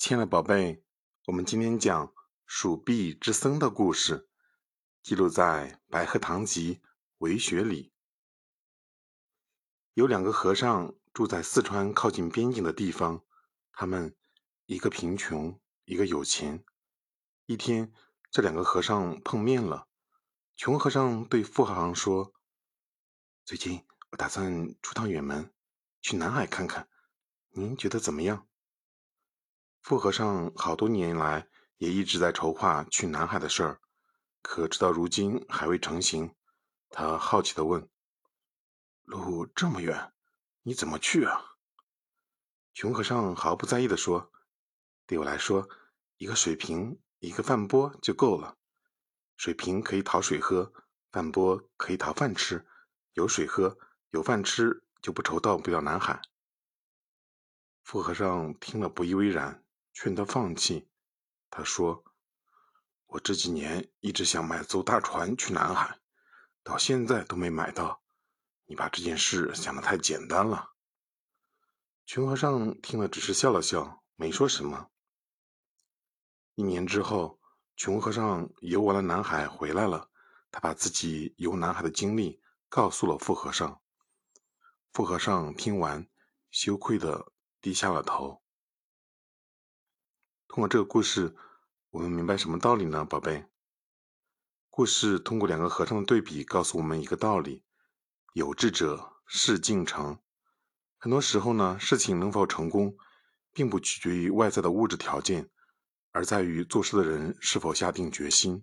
亲爱的宝贝，我们今天讲蜀壁之僧的故事，记录在《白鹤堂集·为学》里。有两个和尚住在四川靠近边境的地方，他们一个贫穷，一个有钱。一天，这两个和尚碰面了。穷和尚对富和尚说：“最近我打算出趟远门，去南海看看，您觉得怎么样？”富和尚好多年来也一直在筹划去南海的事儿，可直到如今还未成行。他好奇地问：“路这么远，你怎么去啊？”穷和尚毫不在意地说：“对我来说，一个水瓶，一个饭钵就够了。水瓶可以讨水喝，饭钵可以讨饭吃。有水喝，有饭吃，就不愁到不了南海。”富和尚听了不以为然。劝他放弃。他说：“我这几年一直想买艘大船去南海，到现在都没买到。你把这件事想得太简单了。”穷和尚听了，只是笑了笑，没说什么。一年之后，穷和尚游完了南海回来了。他把自己游南海的经历告诉了富和尚。富和尚听完，羞愧的低下了头。通过这个故事，我们明白什么道理呢，宝贝？故事通过两个和尚的对比，告诉我们一个道理：有志者事竟成。很多时候呢，事情能否成功，并不取决于外在的物质条件，而在于做事的人是否下定决心。